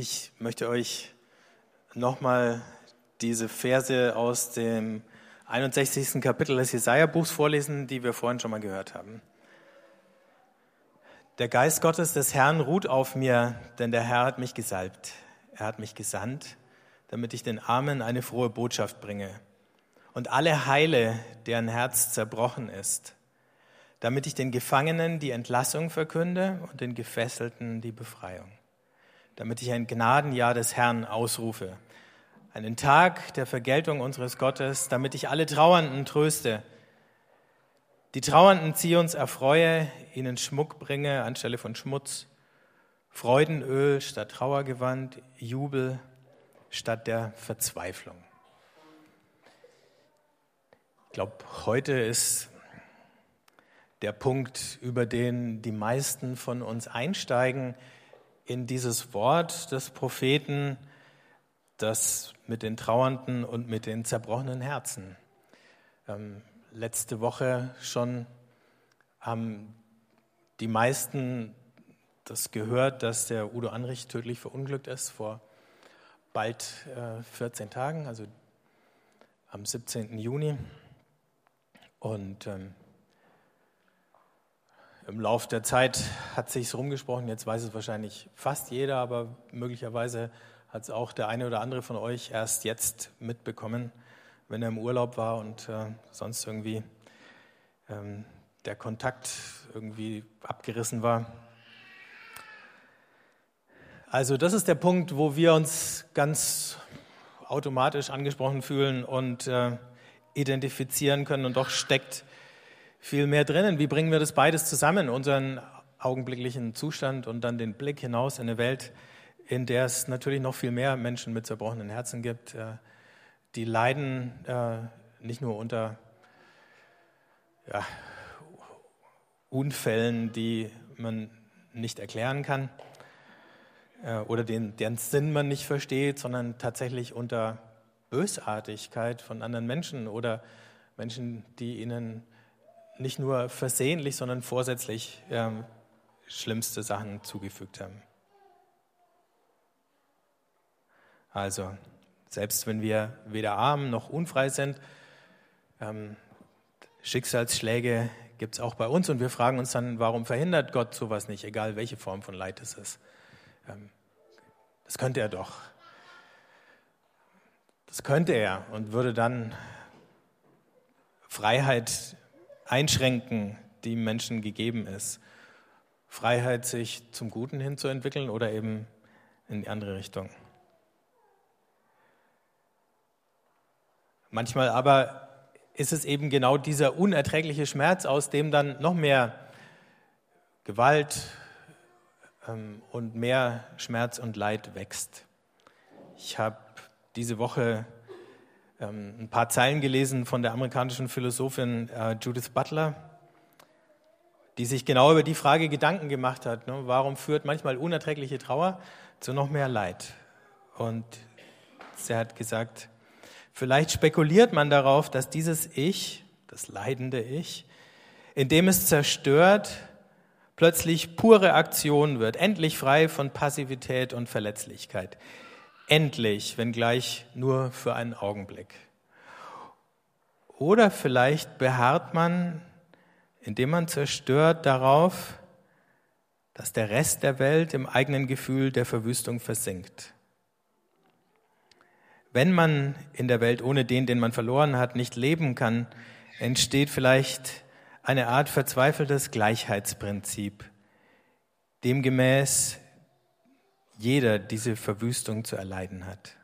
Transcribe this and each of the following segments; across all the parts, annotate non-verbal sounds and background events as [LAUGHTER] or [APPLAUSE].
Ich möchte euch nochmal diese Verse aus dem 61. Kapitel des Jesaja-Buchs vorlesen, die wir vorhin schon mal gehört haben. Der Geist Gottes des Herrn ruht auf mir, denn der Herr hat mich gesalbt. Er hat mich gesandt, damit ich den Armen eine frohe Botschaft bringe und alle heile, deren Herz zerbrochen ist, damit ich den Gefangenen die Entlassung verkünde und den Gefesselten die Befreiung, damit ich ein Gnadenjahr des Herrn ausrufe, einen Tag der Vergeltung unseres Gottes, damit ich alle Trauernden tröste, die Trauernden Zions erfreue, ihnen Schmuck bringe anstelle von Schmutz, Freudenöl statt Trauergewand, Jubel statt der Verzweiflung. Ich glaube, heute ist der Punkt, über den die meisten von uns einsteigen, in dieses Wort des Propheten, das mit den Trauernden und mit den zerbrochenen Herzen. Ähm, letzte Woche schon haben die meisten das gehört, dass der Udo Anrich tödlich verunglückt ist vor bald äh, 14 Tagen, also am 17. Juni. Und ähm, im Laufe der Zeit hat sich rumgesprochen, jetzt weiß es wahrscheinlich fast jeder, aber möglicherweise hat es auch der eine oder andere von euch erst jetzt mitbekommen, wenn er im Urlaub war und äh, sonst irgendwie ähm, der Kontakt irgendwie abgerissen war. Also das ist der Punkt, wo wir uns ganz automatisch angesprochen fühlen und äh, identifizieren können und doch steckt viel mehr drinnen. Wie bringen wir das beides zusammen, unseren augenblicklichen Zustand und dann den Blick hinaus in eine Welt, in der es natürlich noch viel mehr Menschen mit zerbrochenen Herzen gibt, äh, die leiden äh, nicht nur unter Unfällen, die man nicht erklären kann äh, oder deren Sinn man nicht versteht, sondern tatsächlich unter Bösartigkeit von anderen Menschen oder Menschen, die ihnen nicht nur versehentlich, sondern vorsätzlich ähm, schlimmste Sachen zugefügt haben. Also, selbst wenn wir weder arm noch unfrei sind, ähm, Schicksalsschläge gibt es auch bei uns und wir fragen uns dann, warum verhindert Gott sowas nicht, egal welche Form von Leid es ist. Ähm, das könnte er doch. Das könnte er und würde dann Freiheit einschränken, die Menschen gegeben ist. Freiheit, sich zum Guten hinzuentwickeln oder eben in die andere Richtung. Manchmal aber ist es eben genau dieser unerträgliche Schmerz, aus dem dann noch mehr Gewalt ähm, und mehr Schmerz und Leid wächst. Ich habe diese Woche ähm, ein paar Zeilen gelesen von der amerikanischen Philosophin äh, Judith Butler, die sich genau über die Frage Gedanken gemacht hat. Ne? Warum führt manchmal unerträgliche Trauer zu noch mehr Leid? Und sie hat gesagt, vielleicht spekuliert man darauf, dass dieses Ich, das leidende Ich, indem es zerstört, plötzlich pure Aktion wird, endlich frei von Passivität und Verletzlichkeit. Endlich, wenngleich nur für einen Augenblick. Oder vielleicht beharrt man, indem man zerstört, darauf, dass der Rest der Welt im eigenen Gefühl der Verwüstung versinkt. Wenn man in der Welt ohne den, den man verloren hat, nicht leben kann, entsteht vielleicht eine Art verzweifeltes Gleichheitsprinzip, demgemäß jeder diese Verwüstung zu erleiden hat.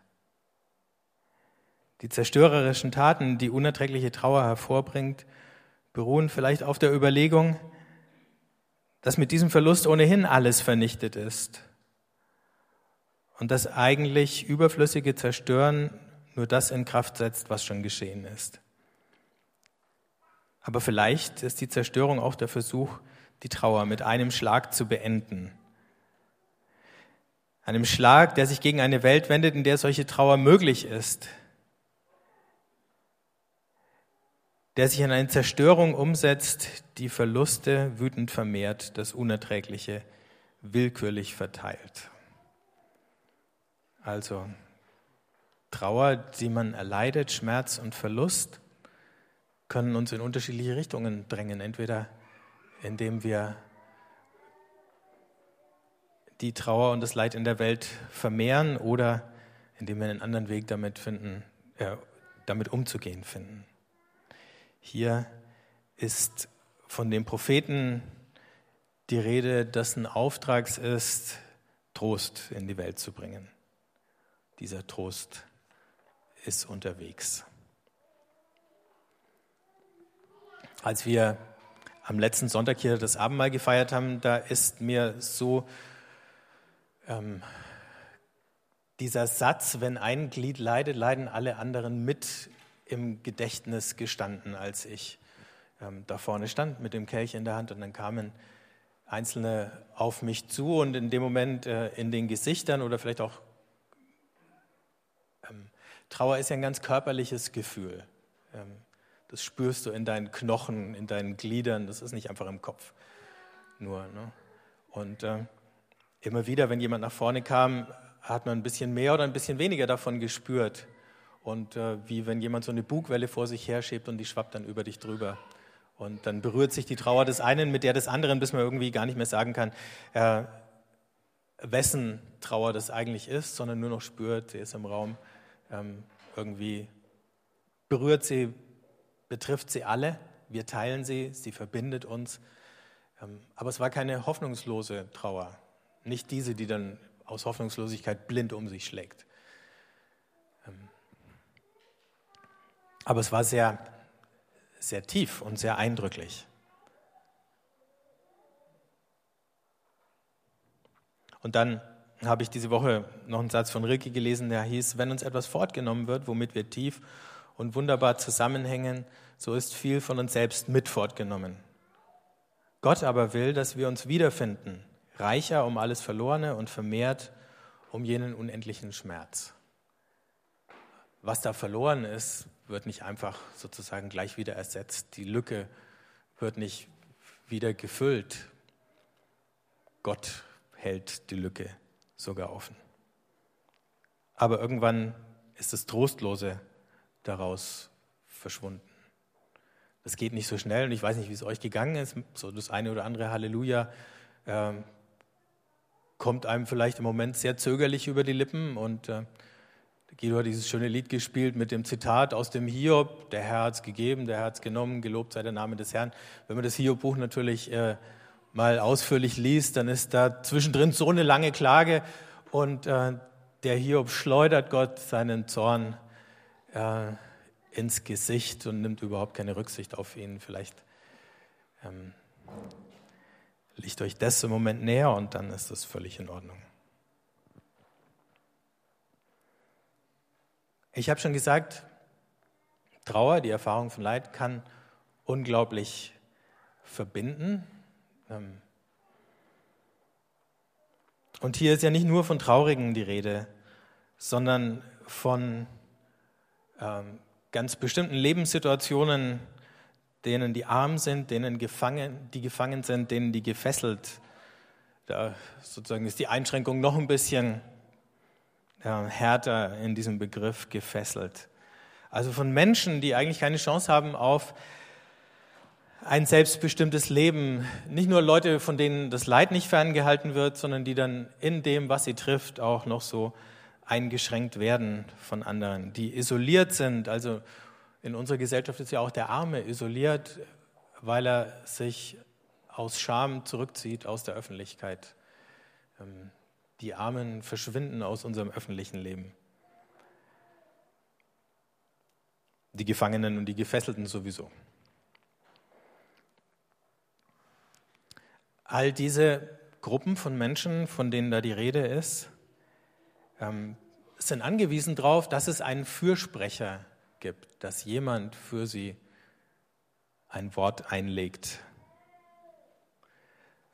Die zerstörerischen Taten, die unerträgliche Trauer hervorbringt, beruhen vielleicht auf der Überlegung, dass mit diesem Verlust ohnehin alles vernichtet ist und das eigentlich überflüssige Zerstören nur das in Kraft setzt, was schon geschehen ist. Aber vielleicht ist die Zerstörung auch der Versuch, die Trauer mit einem Schlag zu beenden einem Schlag, der sich gegen eine Welt wendet, in der solche Trauer möglich ist, der sich in eine Zerstörung umsetzt, die Verluste wütend vermehrt, das Unerträgliche willkürlich verteilt. Also Trauer, die man erleidet, Schmerz und Verlust, können uns in unterschiedliche Richtungen drängen. Entweder indem wir die Trauer und das Leid in der Welt vermehren oder indem wir einen anderen Weg damit finden, äh, damit umzugehen finden. Hier ist von dem Propheten die Rede, dessen Auftrags ist, Trost in die Welt zu bringen. Dieser Trost ist unterwegs. Als wir am letzten Sonntag hier das Abendmahl gefeiert haben, da ist mir so ähm, dieser Satz, wenn ein Glied leidet, leiden alle anderen mit im Gedächtnis gestanden, als ich ähm, da vorne stand mit dem Kelch in der Hand und dann kamen Einzelne auf mich zu und in dem Moment äh, in den Gesichtern oder vielleicht auch ähm, Trauer ist ja ein ganz körperliches Gefühl. Ähm, das spürst du in deinen Knochen, in deinen Gliedern, das ist nicht einfach im Kopf nur. Ne? Und äh, immer wieder, wenn jemand nach vorne kam, hat man ein bisschen mehr oder ein bisschen weniger davon gespürt. Und äh, wie wenn jemand so eine Bugwelle vor sich herschiebt und die schwappt dann über dich drüber. Und dann berührt sich die Trauer des einen mit der des anderen, bis man irgendwie gar nicht mehr sagen kann, äh, wessen Trauer das eigentlich ist, sondern nur noch spürt, sie ist im Raum. Ähm, irgendwie berührt sie, betrifft sie alle, wir teilen sie, sie verbindet uns. Ähm, aber es war keine hoffnungslose Trauer, nicht diese, die dann aus Hoffnungslosigkeit blind um sich schlägt. Ähm, aber es war sehr sehr tief und sehr eindrücklich. Und dann habe ich diese Woche noch einen Satz von Rilke gelesen, der hieß, wenn uns etwas fortgenommen wird, womit wir tief und wunderbar zusammenhängen, so ist viel von uns selbst mit fortgenommen. Gott aber will, dass wir uns wiederfinden, reicher um alles Verlorene und vermehrt um jenen unendlichen Schmerz. Was da verloren ist, wird nicht einfach sozusagen gleich wieder ersetzt. Die Lücke wird nicht wieder gefüllt. Gott hält die Lücke sogar offen. Aber irgendwann ist das Trostlose daraus verschwunden. Das geht nicht so schnell und ich weiß nicht, wie es euch gegangen ist. So das eine oder andere Halleluja äh, kommt einem vielleicht im Moment sehr zögerlich über die Lippen und äh, Guido hat dieses schöne Lied gespielt mit dem Zitat aus dem Hiob, der Herr hat es gegeben, der Herr hat es genommen, gelobt sei der Name des Herrn. Wenn man das Hiob-Buch natürlich äh, mal ausführlich liest, dann ist da zwischendrin so eine lange Klage und äh, der Hiob schleudert Gott seinen Zorn äh, ins Gesicht und nimmt überhaupt keine Rücksicht auf ihn. Vielleicht ähm, liegt euch das im Moment näher und dann ist das völlig in Ordnung. Ich habe schon gesagt, Trauer, die Erfahrung von Leid, kann unglaublich verbinden. Ähm, und hier ist ja nicht nur von Traurigen die Rede, sondern von ähm, ganz bestimmten Lebenssituationen, denen die arm sind, denen gefangen, die gefangen sind, denen die gefesselt. Da sozusagen ist die Einschränkung noch ein bisschen härter in diesem Begriff gefesselt. Also von Menschen, die eigentlich keine Chance haben auf ein selbstbestimmtes Leben. Nicht nur Leute, von denen das Leid nicht ferngehalten wird, sondern die dann in dem, was sie trifft, auch noch so eingeschränkt werden von anderen, die isoliert sind. Also in unserer Gesellschaft ist ja auch der Arme isoliert, weil er sich aus Scham zurückzieht aus der Öffentlichkeit. Ähm, die Armen verschwinden aus unserem öffentlichen Leben. Die Gefangenen und die Gefesselten sowieso. All diese Gruppen von Menschen, von denen da die Rede ist, ähm, sind angewiesen darauf, dass es einen Fürsprecher gibt, dass jemand für sie ein Wort einlegt.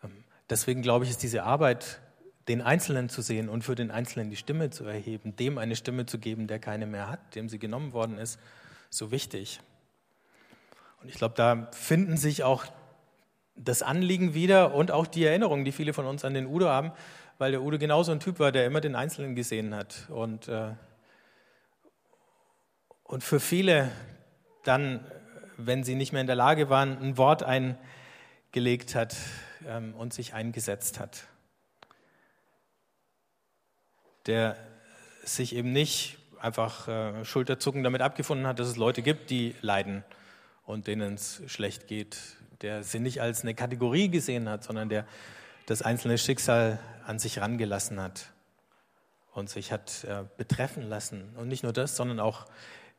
Ähm, deswegen glaube ich, ist diese Arbeit den Einzelnen zu sehen und für den Einzelnen die Stimme zu erheben, dem eine Stimme zu geben, der keine mehr hat, dem sie genommen worden ist, so wichtig. Und ich glaube, da finden sich auch das Anliegen wieder und auch die Erinnerungen, die viele von uns an den Udo haben, weil der Udo genauso ein Typ war, der immer den Einzelnen gesehen hat. Und, äh, und für viele dann, wenn sie nicht mehr in der Lage waren, ein Wort eingelegt hat ähm, und sich eingesetzt hat. Der sich eben nicht einfach äh, Schulterzucken damit abgefunden hat, dass es Leute gibt, die leiden und denen es schlecht geht. Der sie nicht als eine Kategorie gesehen hat, sondern der das einzelne Schicksal an sich rangelassen hat und sich hat äh, betreffen lassen. Und nicht nur das, sondern auch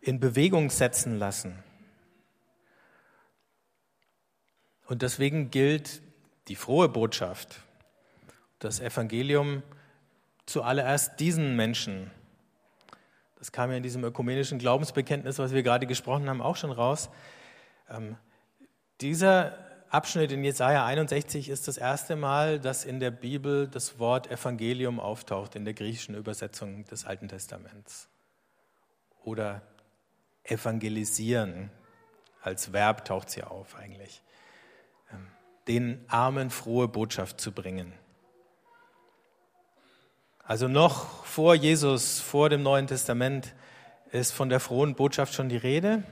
in Bewegung setzen lassen. Und deswegen gilt die frohe Botschaft, das Evangelium zuallererst diesen Menschen. Das kam ja in diesem ökumenischen Glaubensbekenntnis, was wir gerade gesprochen haben, auch schon raus. Ähm, dieser Abschnitt in Jesaja 61 ist das erste Mal, dass in der Bibel das Wort Evangelium auftaucht, in der griechischen Übersetzung des Alten Testaments. Oder evangelisieren als Verb taucht sie auf eigentlich. Ähm, den Armen frohe Botschaft zu bringen. Also noch vor Jesus, vor dem Neuen Testament ist von der frohen Botschaft schon die Rede.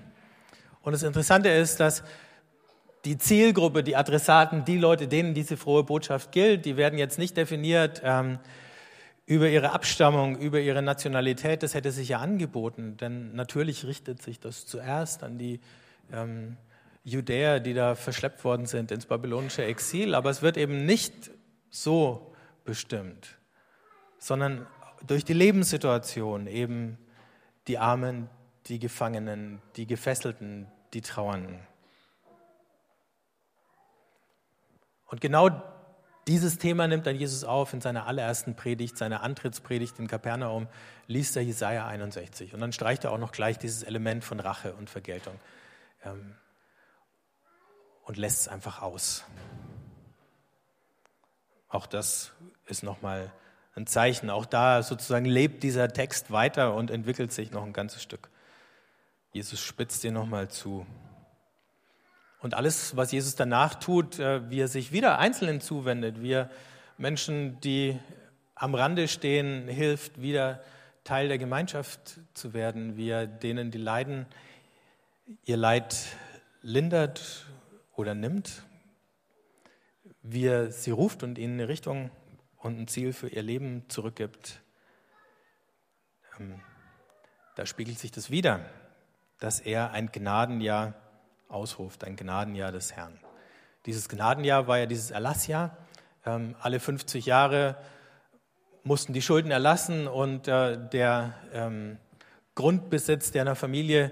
Und das Interessante ist, dass die Zielgruppe, die Adressaten, die Leute, denen diese frohe Botschaft gilt, die werden jetzt nicht definiert ähm, über ihre Abstammung, über ihre Nationalität. Das hätte sich ja angeboten, denn natürlich richtet sich das zuerst an die ähm, Judäer, die da verschleppt worden sind ins babylonische Exil. Aber es wird eben nicht so bestimmt, sondern durch die Lebenssituation eben die Armen, die Gefangenen, die Gefesselten, die Trauernden. Und genau dieses Thema nimmt dann Jesus auf in seiner allerersten Predigt, seiner Antrittspredigt in Kapernaum, liest er Jesaja 61. Und dann streicht er auch noch gleich dieses Element von Rache und Vergeltung ähm, und lässt es einfach aus. Auch das ist nochmal ein Zeichen. Auch da sozusagen lebt dieser Text weiter und entwickelt sich noch ein ganzes Stück. Jesus spitzt dir nochmal zu. Und alles, was Jesus danach tut, äh, wie er sich wieder Einzelnen zuwendet, wie er Menschen, die am Rande stehen, hilft, wieder Teil der Gemeinschaft zu werden, wie er denen, die leiden, ihr Leid lindert oder nimmt, wie er sie ruft und ihnen eine Richtung und ein Ziel für ihr Leben zurückgibt. Ähm, da spiegelt sich das wieder, dass er ein Gnadenjahr ausruft, ein Gnadenjahr des Herrn. Dieses Gnadenjahr war ja dieses Erlassjahr. Ähm, alle 50 Jahre mussten die Schulden erlassen und äh, der ähm, Grundbesitz, der einer Familie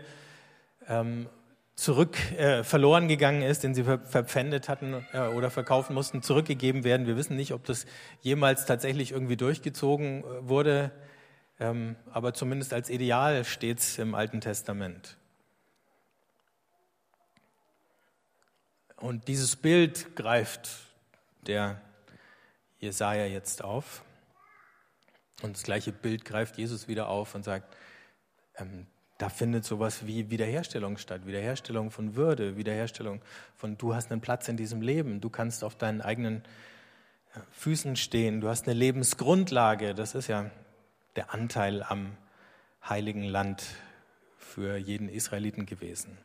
ähm, zurück äh, verloren gegangen ist, den sie ver verpfändet hatten äh, oder verkaufen mussten, zurückgegeben werden. Wir wissen nicht, ob das jemals tatsächlich irgendwie durchgezogen äh, wurde, ähm, aber zumindest als Ideal steht es im Alten Testament. Und dieses Bild greift der Jesaja jetzt auf. Und das gleiche Bild greift Jesus wieder auf und sagt, ähm, da findet sowas wie Wiederherstellung statt. Wiederherstellung von Würde, Wiederherstellung von, du hast einen Platz in diesem Leben, du kannst auf deinen eigenen Füßen stehen, du hast eine Lebensgrundlage. Das ist ja der Anteil am heiligen Land für jeden Israeliten gewesen.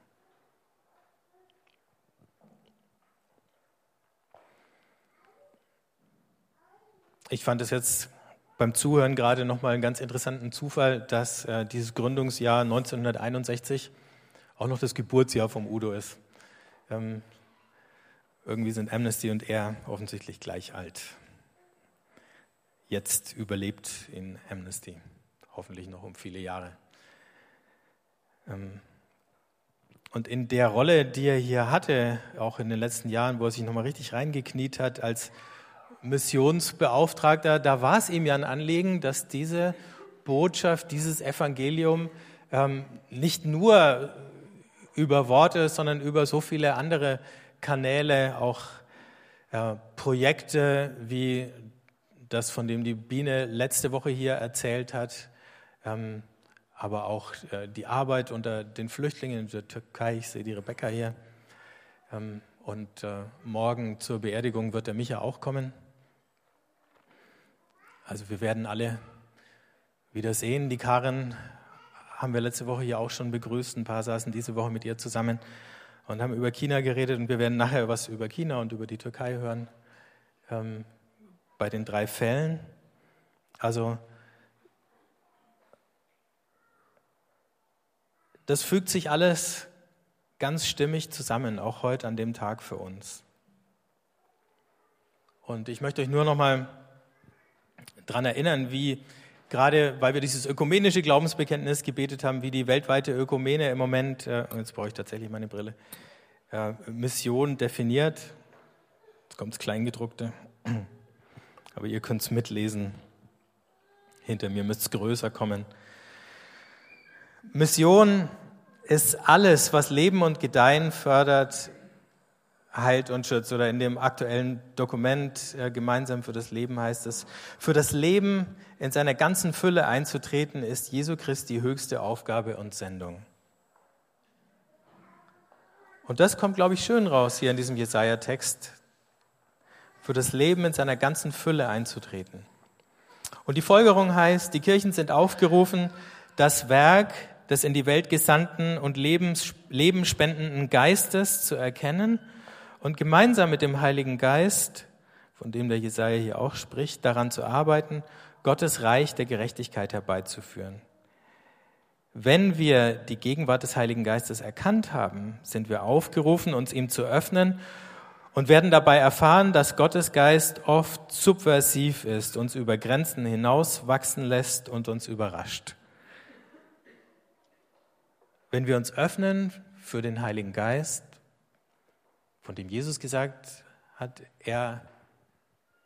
Ich fand es jetzt beim Zuhören gerade nochmal einen ganz interessanten Zufall, dass äh, dieses Gründungsjahr 1961 auch noch das Geburtsjahr vom Udo ist. Ähm, irgendwie sind Amnesty und er offensichtlich gleich alt. Jetzt überlebt ihn Amnesty, hoffentlich noch um viele Jahre. Ähm, und in der Rolle, die er hier hatte, auch in den letzten Jahren, wo er sich nochmal richtig reingekniet hat als Missionsbeauftragter, da war es ihm ja ein Anliegen, dass diese Botschaft, dieses Evangelium ähm, nicht nur über Worte, sondern über so viele andere Kanäle, auch äh, Projekte wie das, von dem die Biene letzte Woche hier erzählt hat, ähm, aber auch äh, die Arbeit unter den Flüchtlingen in der Türkei. Ich sehe die Rebecca hier. Ähm, und äh, morgen zur Beerdigung wird der Micha auch kommen. Also wir werden alle wieder sehen. Die Karin haben wir letzte Woche hier auch schon begrüßt. Ein paar saßen diese Woche mit ihr zusammen und haben über China geredet und wir werden nachher was über China und über die Türkei hören. Ähm, bei den drei Fällen. Also das fügt sich alles ganz stimmig zusammen, auch heute an dem Tag für uns. Und ich möchte euch nur noch mal daran erinnern, wie gerade, weil wir dieses ökumenische Glaubensbekenntnis gebetet haben, wie die weltweite Ökumene im Moment, äh, jetzt brauche ich tatsächlich meine Brille, äh, Mission definiert. Jetzt kommt das Kleingedruckte, [CLEARS THROAT] aber ihr könnt es mitlesen. Hinter mir müsste es größer kommen. Mission ist alles, was Leben und Gedeihen fördert, heilt und schützt. Oder in dem aktuellen Dokument äh, gemeinsam für das Leben heißt es, für das Leben in seiner ganzen Fülle einzutreten, ist Jesu Christi höchste Aufgabe und Sendung. Und das kommt, glaube ich, schön raus hier in diesem Jesaja-Text, für das Leben in seiner ganzen Fülle einzutreten. Und die Folgerung heißt, die Kirchen sind aufgerufen, das Werk des in die Welt gesandten und lebensspendenden Geistes zu erkennen und gemeinsam mit dem Heiligen Geist, von dem der Jesaja hier auch spricht, daran zu arbeiten, Gottes Reich der Gerechtigkeit herbeizuführen. Wenn wir die Gegenwart des Heiligen Geistes erkannt haben, sind wir aufgerufen, uns ihm zu öffnen und werden dabei erfahren, dass Gottes Geist oft subversiv ist, uns über Grenzen hinaus wachsen lässt und uns überrascht. Wenn wir uns öffnen für den Heiligen Geist, von dem Jesus gesagt hat, er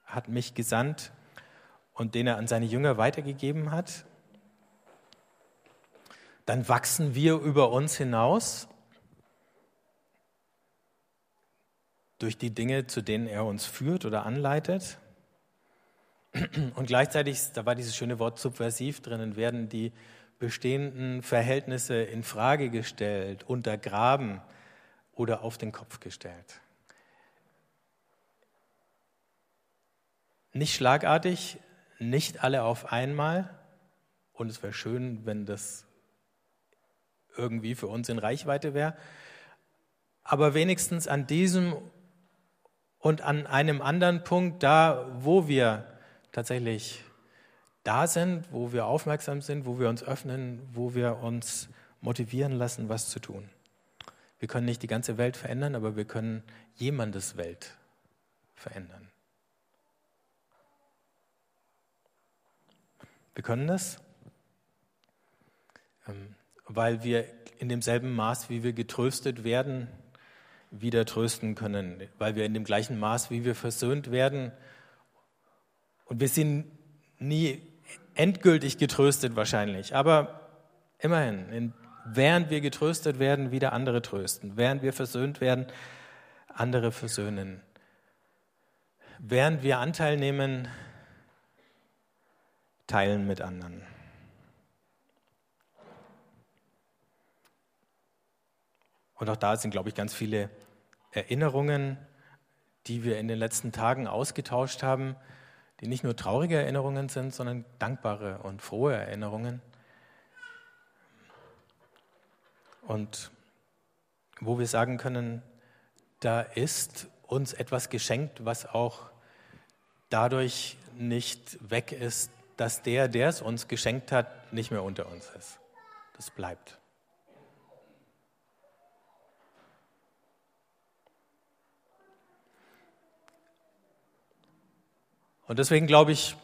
hat mich gesandt und den er an seine Jünger weitergegeben hat, dann wachsen wir über uns hinaus durch die Dinge, zu denen er uns führt oder anleitet. Und gleichzeitig, da war dieses schöne Wort subversiv drinnen, werden die bestehenden Verhältnisse in Frage gestellt, untergraben, oder auf den Kopf gestellt. Nicht schlagartig, nicht alle auf einmal. Und es wäre schön, wenn das irgendwie für uns in Reichweite wäre. Aber wenigstens an diesem und an einem anderen Punkt, da wo wir tatsächlich da sind, wo wir aufmerksam sind, wo wir uns öffnen, wo wir uns motivieren lassen, was zu tun. Wir können nicht die ganze Welt verändern, aber wir können jemandes Welt verändern. Wir können das, ähm, weil wir in demselben Maß, wie wir getröstet werden, wieder trösten können, weil wir in dem gleichen Maß, wie wir versöhnt werden, und wir sind nie endgültig getröstet wahrscheinlich, aber immerhin, in während wir getröstet werden, wieder andere trösten, während wir versöhnt werden, andere versöhnen, während wir Anteil nehmen, teilen mit anderen. Und auch da sind, glaube ich, ganz viele Erinnerungen, die wir in den letzten Tagen ausgetauscht haben, die nicht nur traurige Erinnerungen sind, sondern dankbare und frohe Erinnerungen. Und wo wir sagen können, da ist uns etwas geschenkt, was auch dadurch nicht weg ist, dass der, der es uns geschenkt hat, nicht mehr unter uns ist. Das bleibt. Und deswegen glaube ich,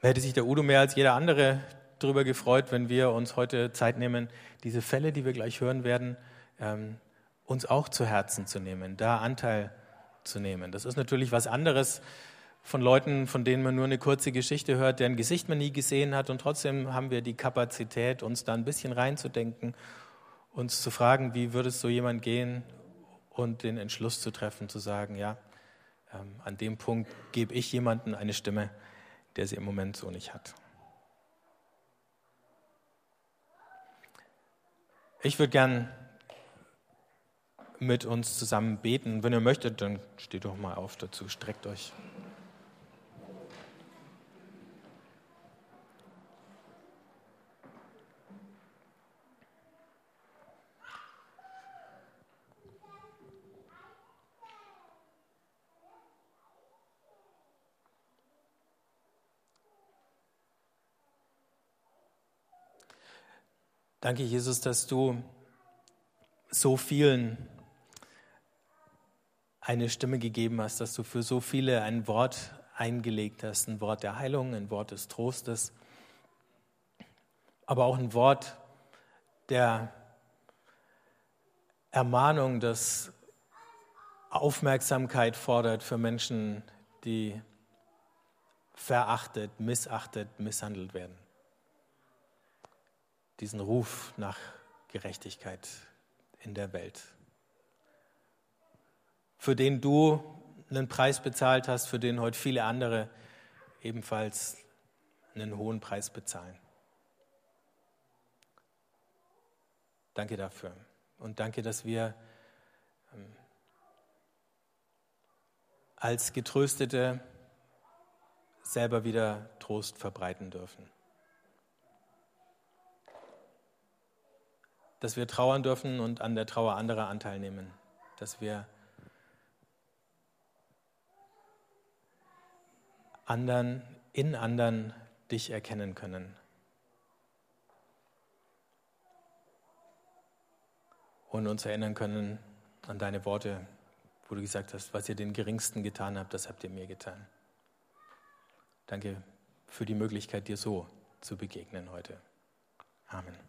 hätte sich der Udo mehr als jeder andere darüber gefreut, wenn wir uns heute Zeit nehmen, diese Fälle, die wir gleich hören werden, ähm, uns auch zu Herzen zu nehmen, da Anteil zu nehmen. Das ist natürlich was anderes von Leuten, von denen man nur eine kurze Geschichte hört, deren Gesicht man nie gesehen hat und trotzdem haben wir die Kapazität, uns da ein bisschen reinzudenken, uns zu fragen, wie würde es so jemand gehen und den Entschluss zu treffen, zu sagen, ja, ähm, an dem Punkt gebe ich jemanden eine Stimme, der sie im Moment so nicht hat. Ich würde gern mit uns zusammen beten. Wenn ihr möchtet, dann steht doch mal auf dazu, streckt euch. Danke, Jesus, dass du so vielen eine Stimme gegeben hast, dass du für so viele ein Wort eingelegt hast, ein Wort der Heilung, ein Wort des Trostes, aber auch ein Wort der Ermahnung, das Aufmerksamkeit fordert für Menschen, die verachtet, missachtet, misshandelt werden. Diesen Ruf nach Gerechtigkeit in der Welt, für den du einen Preis bezahlt hast, für den heute viele andere ebenfalls einen hohen Preis bezahlen. Danke dafür und danke, dass wir ähm, als Getröstete selber wieder Trost verbreiten dürfen. Dass wir trauern dürfen und an der Trauer anderer Anteil nehmen. Dass wir anderen, in anderen dich erkennen können. Und uns erinnern können an deine Worte, wo du gesagt hast, was ihr den Geringsten getan habt, das habt ihr mir getan. Danke für die Möglichkeit, dir so zu begegnen heute. Amen.